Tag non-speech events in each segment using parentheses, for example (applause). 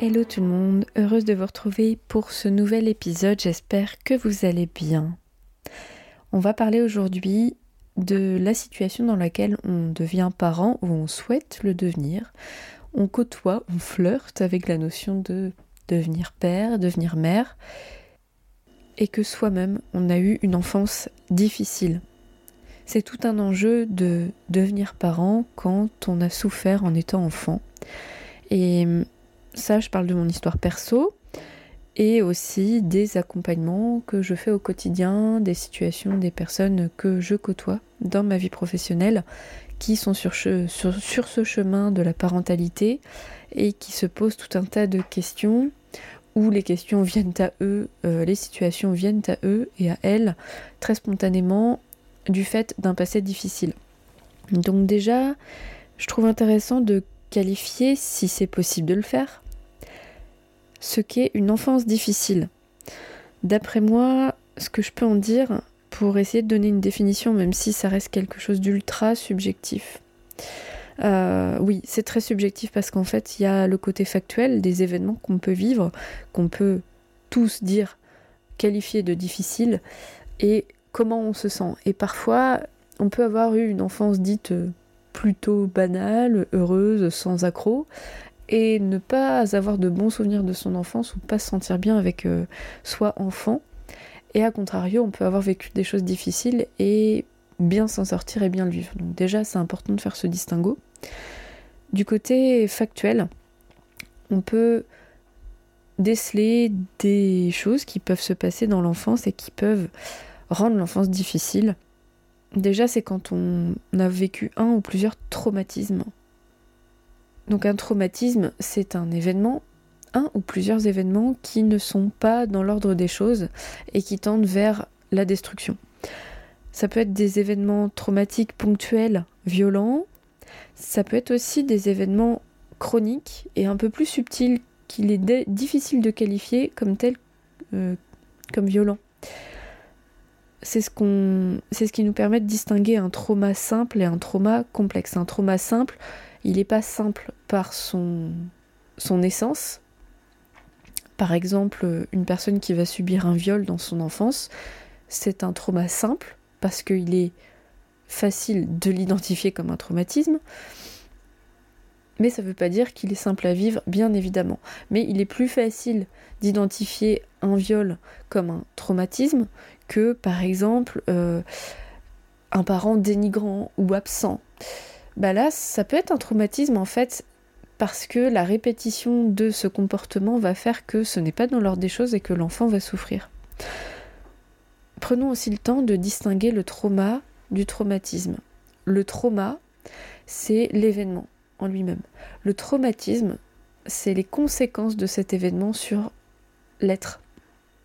Hello tout le monde, heureuse de vous retrouver pour ce nouvel épisode, j'espère que vous allez bien. On va parler aujourd'hui de la situation dans laquelle on devient parent ou on souhaite le devenir. On côtoie, on flirte avec la notion de devenir père, devenir mère, et que soi-même on a eu une enfance difficile. C'est tout un enjeu de devenir parent quand on a souffert en étant enfant. Et ça, je parle de mon histoire perso et aussi des accompagnements que je fais au quotidien, des situations, des personnes que je côtoie dans ma vie professionnelle qui sont sur, ce chemin de la parentalité et qui se posent tout un tas de questions où les questions viennent à eux, euh, les situations viennent à eux et à elles très spontanément du fait d'un passé difficile. Donc déjà, je trouve intéressant de qualifier, si c'est possible de le faire, ce qu'est une enfance difficile. D'après moi, ce que je peux en dire, pour essayer de donner une définition, même si ça reste quelque chose d'ultra subjectif. Euh, oui, c'est très subjectif parce qu'en fait, il y a le côté factuel des événements qu'on peut vivre, qu'on peut tous dire, qualifier de difficile, et comment on se sent. Et parfois, on peut avoir eu une enfance dite plutôt banale, heureuse, sans accroc, et ne pas avoir de bons souvenirs de son enfance ou pas se sentir bien avec euh, soi enfant. Et à contrario, on peut avoir vécu des choses difficiles et bien s'en sortir et bien le vivre. Donc déjà, c'est important de faire ce distinguo. Du côté factuel, on peut déceler des choses qui peuvent se passer dans l'enfance et qui peuvent rendre l'enfance difficile. Déjà, c'est quand on a vécu un ou plusieurs traumatismes donc un traumatisme, c'est un événement, un ou plusieurs événements qui ne sont pas dans l'ordre des choses et qui tendent vers la destruction. Ça peut être des événements traumatiques ponctuels, violents. Ça peut être aussi des événements chroniques et un peu plus subtils qu'il est difficile de qualifier comme tels euh, comme violents. C'est ce, qu'on, c'est ce qui nous permet de distinguer un trauma simple et un trauma complexe. Un trauma simple, il n'est pas simple par son, essence. Par exemple, une personne qui va subir un viol dans son enfance, c'est un trauma simple parce qu'il est facile de l'identifier comme un traumatisme. Mais ça ne veut pas dire qu'il est simple à vivre, bien évidemment. Mais il est plus facile d'identifier un viol comme un traumatisme que, par exemple, euh, un parent dénigrant ou absent bah là, ça peut être un traumatisme en fait, parce que la répétition de ce comportement va faire que ce n'est pas dans l'ordre des choses et que l'enfant va souffrir. Prenons aussi le temps de distinguer le trauma du traumatisme. Le trauma, c'est l'événement en lui-même. Le traumatisme, c'est les conséquences de cet événement sur l'être.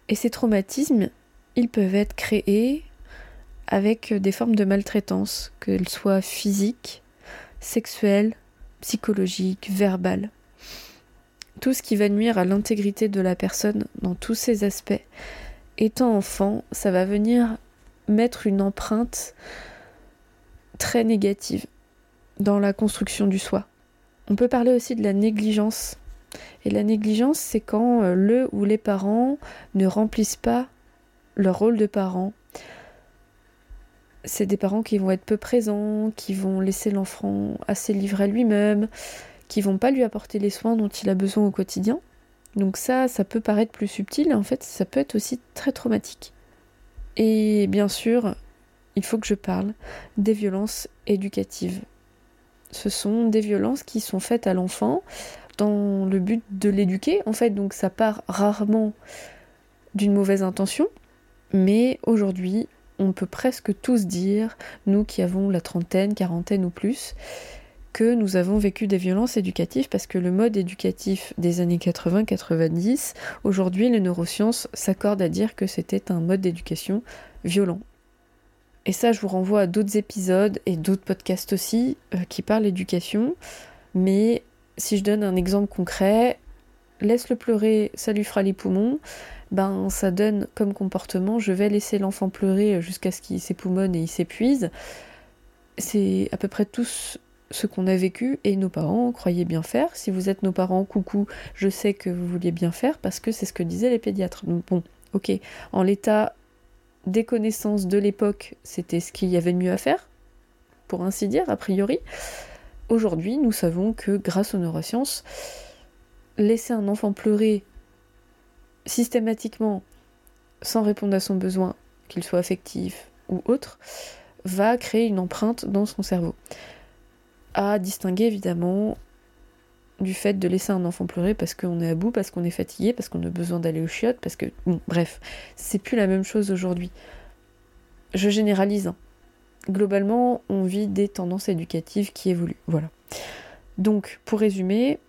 Et ces traumatismes, ils peuvent être créés avec des formes de maltraitance, qu'elles soient physiques, sexuelle, psychologique, verbale. Tout ce qui va nuire à l'intégrité de la personne dans tous ses aspects. Étant enfant, ça va venir mettre une empreinte très négative dans la construction du soi. On peut parler aussi de la négligence. Et la négligence, c'est quand euh, le ou les parents ne remplissent pas leur rôle de parent, c'est des parents qui vont être peu présents, qui vont laisser l'enfant assez livré à lui-même, qui vont pas lui apporter les soins dont il a besoin au quotidien. Donc ça, ça peut paraître plus subtil, en fait, ça peut être aussi très traumatique. Et bien sûr, il faut que je parle des violences éducatives. Ce sont des violences qui sont faites à l'enfant dans le but de l'éduquer, en fait, donc ça part rarement d'une mauvaise intention, mais aujourd'hui, on peut presque tous dire, nous qui avons la trentaine, quarantaine ou plus, que nous avons vécu des violences éducatives parce que le mode éducatif des années 80-90, aujourd'hui les neurosciences s'accordent à dire que c'était un mode d'éducation violent. Et ça, je vous renvoie à d'autres épisodes et d'autres podcasts aussi euh, qui parlent d'éducation. Mais si je donne un exemple concret, laisse-le pleurer, ça lui fera les poumons. Ben, ça donne comme comportement, je vais laisser l'enfant pleurer jusqu'à ce qu'il s'époumonne et il s'épuise. C'est à peu près tous ce qu'on a vécu et nos parents croyaient bien faire. Si vous êtes nos parents, coucou, je sais que vous vouliez bien faire parce que c'est ce que disaient les pédiatres. Bon, ok, en l'état des connaissances de l'époque, c'était ce qu'il y avait de mieux à faire, pour ainsi dire, a priori. Aujourd'hui, nous savons que grâce aux neurosciences, laisser un enfant pleurer systématiquement sans répondre à son besoin, qu'il soit affectif ou autre, va créer une empreinte dans son cerveau à distinguer évidemment du fait de laisser un enfant pleurer parce qu'on est à bout, parce qu'on est fatigué, parce qu'on a besoin d'aller au chiottes, parce que. Bon, bref, c'est plus la même chose aujourd'hui. Je généralise. Hein. Globalement, on vit des tendances éducatives qui évoluent. Voilà. Donc, pour résumer,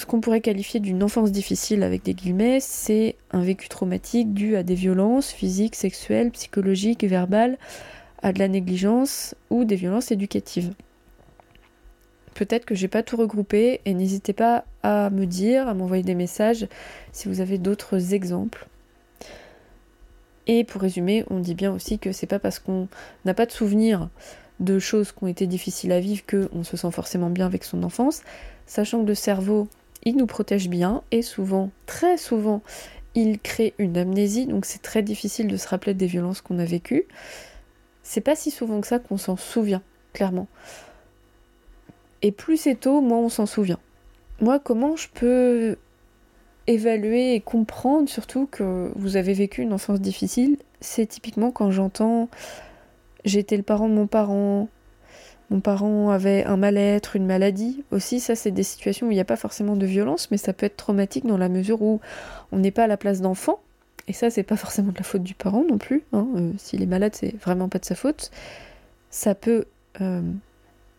ce qu'on pourrait qualifier d'une enfance difficile avec des guillemets, c'est un vécu traumatique dû à des violences physiques, sexuelles, psychologiques verbales, à de la négligence ou des violences éducatives. Peut-être que j'ai pas tout regroupé et n'hésitez pas à me dire, à m'envoyer des messages si vous avez d'autres exemples. Et pour résumer, on dit bien aussi que c'est pas parce qu'on n'a pas de souvenir de choses qui ont été difficiles à vivre qu'on se sent forcément bien avec son enfance, sachant que le cerveau, il nous protège bien et souvent, très souvent, il crée une amnésie, donc c'est très difficile de se rappeler des violences qu'on a vécues. C'est pas si souvent que ça qu'on s'en souvient, clairement. Et plus c'est tôt, moins on s'en souvient. Moi, comment je peux évaluer et comprendre surtout que vous avez vécu une enfance difficile? C'est typiquement quand j'entends j'étais le parent de mon parent, mon parent avait un mal-être, une maladie. Aussi, ça, c'est des situations où il n'y a pas forcément de violence, mais ça peut être traumatique dans la mesure où on n'est pas à la place d'enfant. Et ça, c'est pas forcément de la faute du parent non plus. Hein. Euh, s'il est malade, c'est vraiment pas de sa faute. Ça peut euh,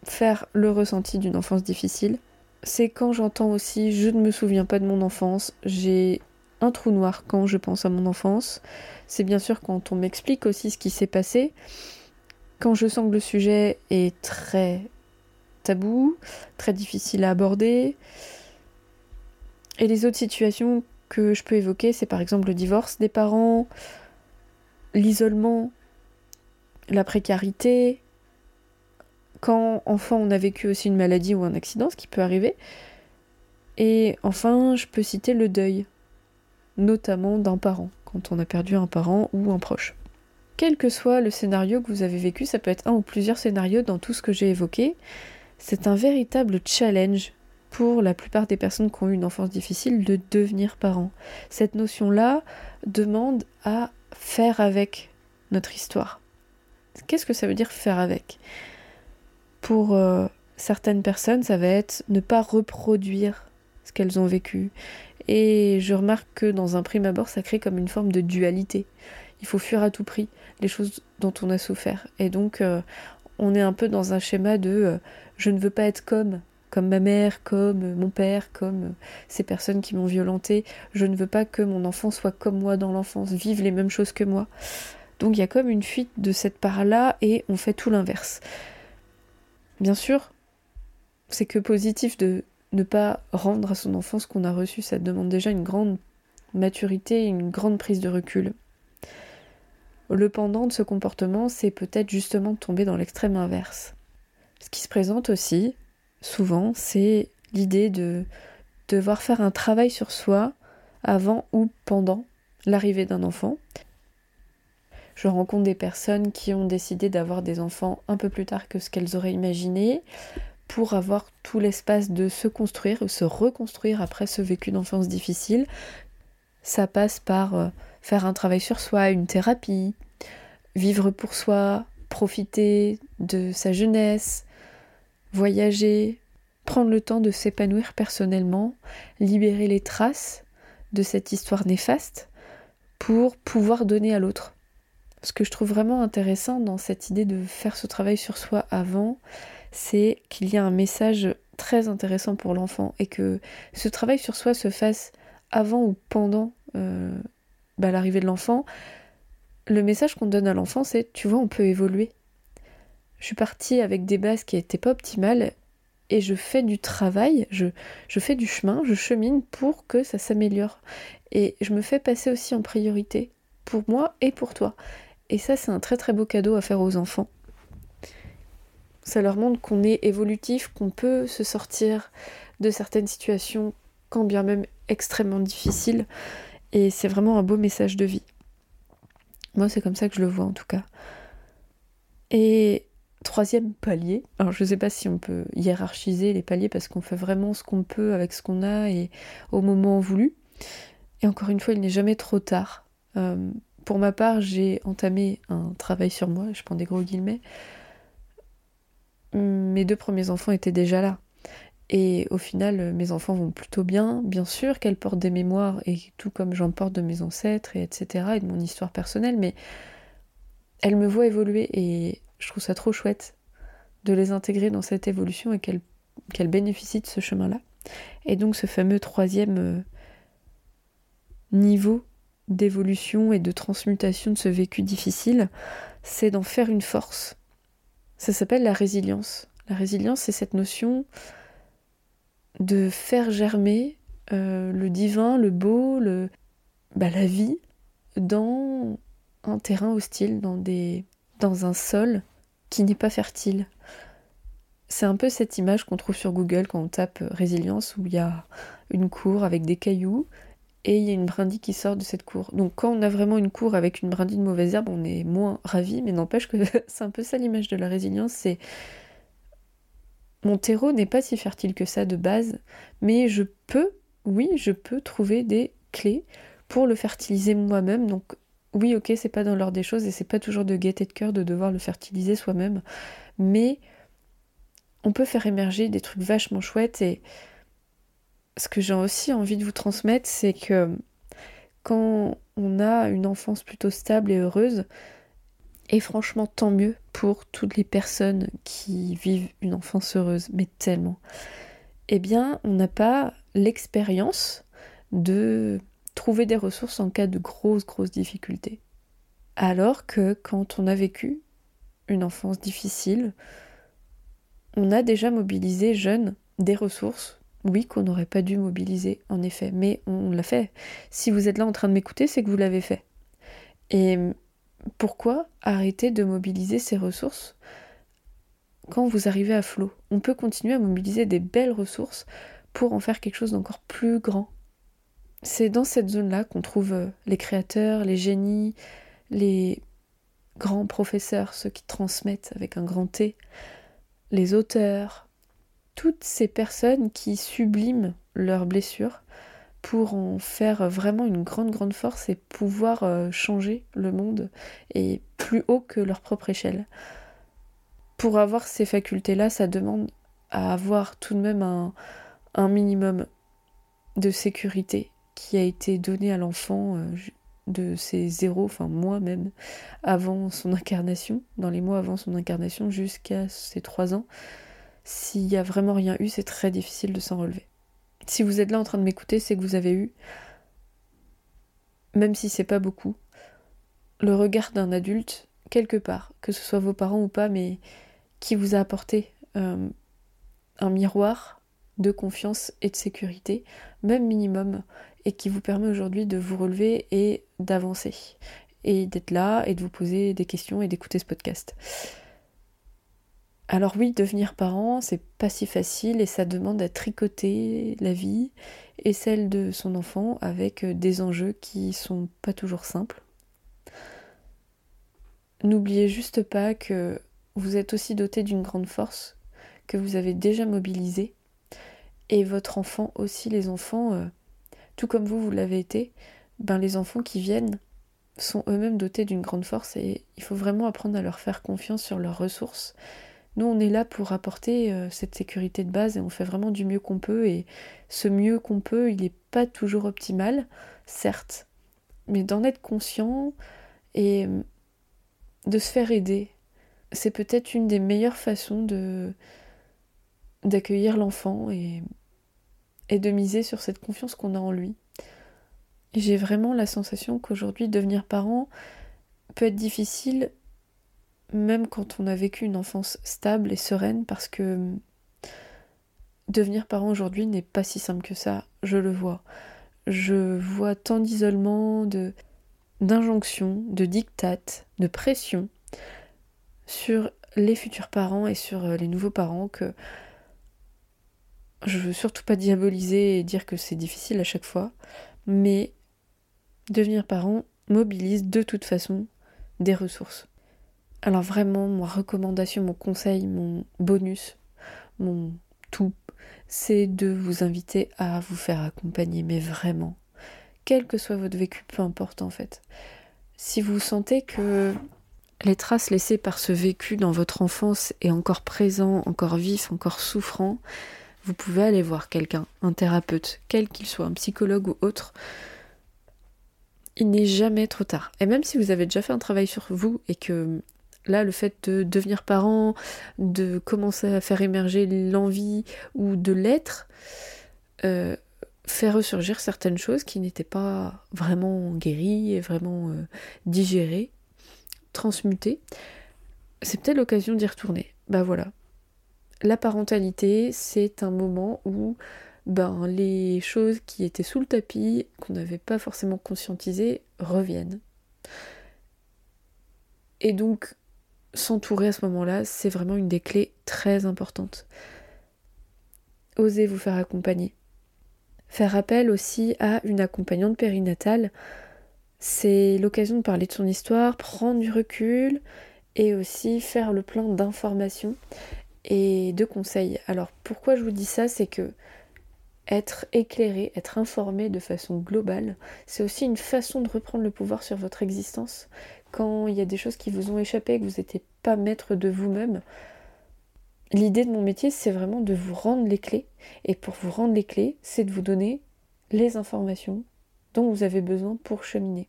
faire le ressenti d'une enfance difficile. C'est quand j'entends aussi je ne me souviens pas de mon enfance, j'ai un trou noir quand je pense à mon enfance. C'est bien sûr quand on m'explique aussi ce qui s'est passé. Quand je sens que le sujet est très tabou, très difficile à aborder. Et les autres situations que je peux évoquer, c'est par exemple le divorce des parents, l'isolement, la précarité, quand enfant on a vécu aussi une maladie ou un accident, ce qui peut arriver. Et enfin, je peux citer le deuil, notamment d'un parent, quand on a perdu un parent ou un proche. Quel que soit le scénario que vous avez vécu, ça peut être un ou plusieurs scénarios dans tout ce que j'ai évoqué, c'est un véritable challenge pour la plupart des personnes qui ont eu une enfance difficile de devenir parents. Cette notion-là demande à faire avec notre histoire. Qu'est-ce que ça veut dire faire avec? Pour euh, certaines personnes, ça va être ne pas reproduire ce qu'elles ont vécu. Et je remarque que dans un prime abord, ça crée comme une forme de dualité. Il faut fuir à tout prix les choses dont on a souffert. Et donc, euh, on est un peu dans un schéma de euh, je ne veux pas être comme comme ma mère, comme mon père, comme ces personnes qui m'ont violenté. Je ne veux pas que mon enfant soit comme moi dans l'enfance, vive les mêmes choses que moi. Donc il y a comme une fuite de cette part-là et on fait tout l'inverse. Bien sûr, c'est que positif de ne pas rendre à son enfant ce qu'on a reçu, ça demande déjà une grande maturité, une grande prise de recul. Le pendant de ce comportement, c'est peut-être justement de tomber dans l'extrême inverse. Ce qui se présente aussi, souvent, c'est l'idée de devoir faire un travail sur soi avant ou pendant l'arrivée d'un enfant, je rencontre des personnes qui ont décidé d'avoir des enfants un peu plus tard que ce qu'elles auraient imaginé pour avoir tout l'espace de se construire ou se reconstruire après ce vécu d'enfance difficile. Ça passe par euh, faire un travail sur soi, une thérapie, vivre pour soi, profiter de sa jeunesse, voyager, prendre le temps de s'épanouir personnellement, libérer les traces de cette histoire néfaste pour pouvoir donner à l'autre. Ce que je trouve vraiment intéressant dans cette idée de faire ce travail sur soi avant, c'est qu'il y a un message très intéressant pour l'enfant et que ce travail sur soi se fasse avant ou pendant euh, bah, l'arrivée de l'enfant. Le message qu'on donne à l'enfant, c'est tu vois, on peut évoluer. Je suis partie avec des bases qui n'étaient pas optimales et je fais du travail, je, je fais du chemin, je chemine pour que ça s'améliore. Et je me fais passer aussi en priorité pour moi et pour toi. Et ça, c'est un très très beau cadeau à faire aux enfants. Ça leur montre qu'on est évolutif, qu'on peut se sortir de certaines situations, quand bien même extrêmement difficiles. Et c'est vraiment un beau message de vie. Moi, c'est comme ça que je le vois en tout cas. Et troisième palier, alors je ne sais pas si on peut hiérarchiser les paliers parce qu'on fait vraiment ce qu'on peut avec ce qu'on a et au moment voulu. Et encore une fois, il n'est jamais trop tard. Euh, pour ma part, j'ai entamé un travail sur moi, je prends des gros guillemets. Mes deux premiers enfants étaient déjà là. Et au final, mes enfants vont plutôt bien. Bien sûr qu'elles portent des mémoires, et tout comme j'en porte de mes ancêtres, et etc., et de mon histoire personnelle, mais elles me voient évoluer, et je trouve ça trop chouette de les intégrer dans cette évolution et qu'elles bénéficient de ce chemin-là. Et donc ce fameux troisième euh, niveau d'évolution et de transmutation de ce vécu difficile, c'est d'en faire une force. Ça s'appelle la résilience. La résilience, c'est cette notion de faire germer euh, le divin, le beau, le, bah, la vie dans un terrain hostile, dans, des, dans un sol qui n'est pas fertile. C'est un peu cette image qu'on trouve sur Google quand on tape résilience où il y a une cour avec des cailloux et il y a une brindille qui sort de cette cour. Donc quand on a vraiment une cour avec une brindille de mauvaise herbe, on est moins ravi, mais n'empêche que (laughs) c'est un peu ça l'image de la résilience, c'est mon terreau n'est pas si fertile que ça de base, mais je peux, oui, je peux trouver des clés pour le fertiliser moi-même. Donc oui, ok, c'est pas dans l'ordre des choses et c'est pas toujours de gaieté de cœur de devoir le fertiliser soi-même, mais on peut faire émerger des trucs vachement chouettes et ce que j'ai aussi envie de vous transmettre, c'est que quand on a une enfance plutôt stable et heureuse, et franchement tant mieux pour toutes les personnes qui vivent une enfance heureuse, mais tellement, eh bien on n'a pas l'expérience de trouver des ressources en cas de grosses, grosses difficultés. Alors que quand on a vécu une enfance difficile, on a déjà mobilisé jeune des ressources oui, qu'on n'aurait pas dû mobiliser, en effet, mais on l'a fait. Si vous êtes là en train de m'écouter, c'est que vous l'avez fait. Et pourquoi arrêter de mobiliser ces ressources quand vous arrivez à flot? On peut continuer à mobiliser des belles ressources pour en faire quelque chose d'encore plus grand. C'est dans cette zone-là qu'on trouve euh, les créateurs, les génies, les grands professeurs, ceux qui transmettent avec un grand T, les auteurs, toutes ces personnes qui subliment leurs blessures pour en faire vraiment une grande grande force et pouvoir euh, changer le monde et plus haut que leur propre échelle. Pour avoir ces facultés-là, ça demande à avoir tout de même un, minimum de sécurité qui a été donné à l'enfant euh, de ses zéros, enfin moi même, avant son incarnation, dans les mois avant son incarnation jusqu'à ses trois ans. S'il n'y a vraiment rien eu, c'est très difficile de s'en relever. Si vous êtes là en train de m'écouter, c'est que vous avez eu, même si c'est pas beaucoup, le regard d'un adulte quelque part, que ce soit vos parents ou pas, mais qui vous a apporté euh, un miroir de confiance et de sécurité, même minimum, et qui vous permet aujourd'hui de vous relever et d'avancer, et d'être là, et de vous poser des questions et d'écouter ce podcast. Alors oui, devenir parent, c'est pas si facile et ça demande à tricoter la vie et celle de son enfant avec euh, des enjeux qui sont pas toujours simples. N'oubliez juste pas que vous êtes aussi doté d'une grande force que vous avez déjà mobilisée et votre enfant aussi, les enfants, euh, tout comme vous, vous l'avez été, ben les enfants qui viennent sont eux-mêmes dotés d'une grande force et il faut vraiment apprendre à leur faire confiance sur leurs ressources nous, on est là pour apporter euh, cette sécurité de base et on fait vraiment du mieux qu'on peut. Et ce mieux qu'on peut, il n'est pas toujours optimal, certes, mais d'en être conscient et euh, de se faire aider, c'est peut-être une des meilleures façons de, d'accueillir l'enfant et, et de miser sur cette confiance qu'on a en lui. J'ai vraiment la sensation qu'aujourd'hui, devenir parent peut être difficile, même quand on a vécu une enfance stable et sereine, parce que devenir parent aujourd'hui n'est pas si simple que ça, je le vois. Je vois tant d'isolement, de d'injonctions, de dictates, de pression sur les futurs parents et sur euh, les nouveaux parents que je veux surtout pas diaboliser et dire que c'est difficile à chaque fois, mais devenir parent mobilise de toute façon des ressources. Alors vraiment, ma recommandation, mon conseil, mon bonus, mon tout, c'est de vous inviter à vous faire accompagner, mais vraiment, quel que soit votre vécu, peu importe en fait. Si vous sentez que les traces laissées par ce vécu dans votre enfance est encore présent, encore vif, encore souffrant, vous pouvez aller voir quelqu'un, un thérapeute, quel qu'il soit, un psychologue ou autre. Il n'est jamais trop tard. Et même si vous avez déjà fait un travail sur vous et que là, le fait de devenir parent, de commencer à faire émerger l'envie ou de l'être, euh, fait ressurgir certaines choses qui n'étaient pas vraiment guéries et vraiment euh, digérées, transmutées. C'est peut-être l'occasion d'y retourner. Bah voilà. La parentalité, c'est un moment où ben, les choses qui étaient sous le tapis, qu'on n'avait pas forcément conscientisées, reviennent. Et donc, s'entourer à ce moment-là, c'est vraiment une des clés très importantes. Osez vous faire accompagner. Faire appel aussi à une accompagnante périnatale, c'est l'occasion de parler de son histoire, prendre du recul et aussi faire le plein d'informations et de conseils. Alors pourquoi je vous dis ça, c'est que être éclairé, être informé de façon globale, c'est aussi une façon de reprendre le pouvoir sur votre existence. Quand il y a des choses qui vous ont échappé, que vous n'étiez pas maître de vous-même, l'idée de mon métier, c'est vraiment de vous rendre les clés. Et pour vous rendre les clés, c'est de vous donner les informations dont vous avez besoin pour cheminer.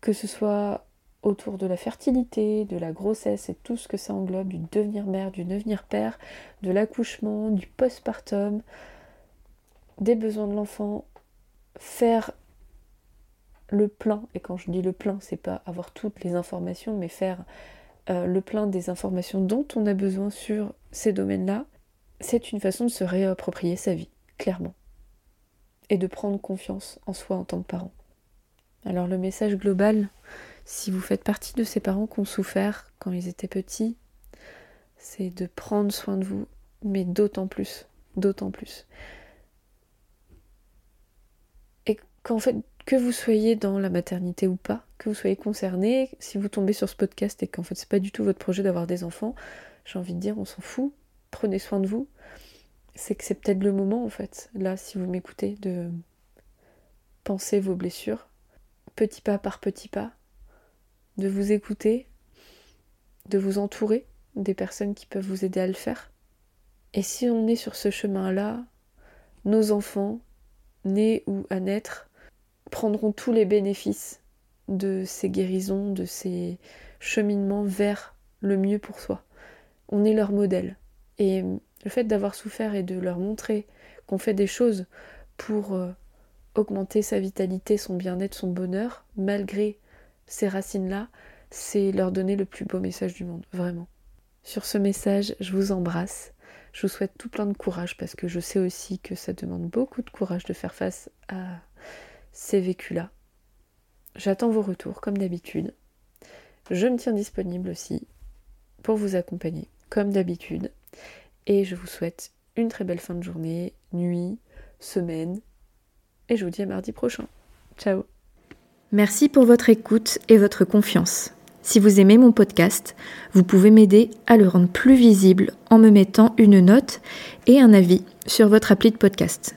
Que ce soit autour de la fertilité, de la grossesse et tout ce que ça englobe, du devenir mère, du devenir père, de l'accouchement, du postpartum, des besoins de l'enfant, faire le plein, et quand je dis le plein, c'est pas avoir toutes les informations, mais faire euh, le plein des informations dont on a besoin sur ces domaines-là, c'est une façon de se réapproprier sa vie, clairement. Et de prendre confiance en soi en tant que parent. Alors le message global, si vous faites partie de ces parents qui ont souffert quand ils étaient petits, c'est de prendre soin de vous, mais d'autant plus, d'autant plus. Et qu'en fait, que vous soyez dans la maternité ou pas, que vous soyez concerné, si vous tombez sur ce podcast et qu'en fait c'est pas du tout votre projet d'avoir des enfants, j'ai envie de dire on s'en fout, prenez soin de vous. C'est que c'est peut-être le moment en fait, là si vous m'écoutez, de penser vos blessures, petit pas par petit pas, de vous écouter, de vous entourer des personnes qui peuvent vous aider à le faire. Et si on est sur ce chemin-là, nos enfants, nés ou à naître, prendront tous les bénéfices de ces guérisons, de ces cheminements vers le mieux pour soi. On est leur modèle. Et le fait d'avoir souffert et de leur montrer qu'on fait des choses pour euh, augmenter sa vitalité, son bien-être, son bonheur, malgré ces racines-là, c'est leur donner le plus beau message du monde, vraiment. Sur ce message, je vous embrasse. Je vous souhaite tout plein de courage parce que je sais aussi que ça demande beaucoup de courage de faire face à ces vécus-là. J'attends vos retours comme d'habitude. Je me tiens disponible aussi pour vous accompagner comme d'habitude. Et je vous souhaite une très belle fin de journée, nuit, semaine. Et je vous dis à mardi prochain. Ciao Merci pour votre écoute et votre confiance. Si vous aimez mon podcast, vous pouvez m'aider à le rendre plus visible en me mettant une note et un avis sur votre appli de podcast.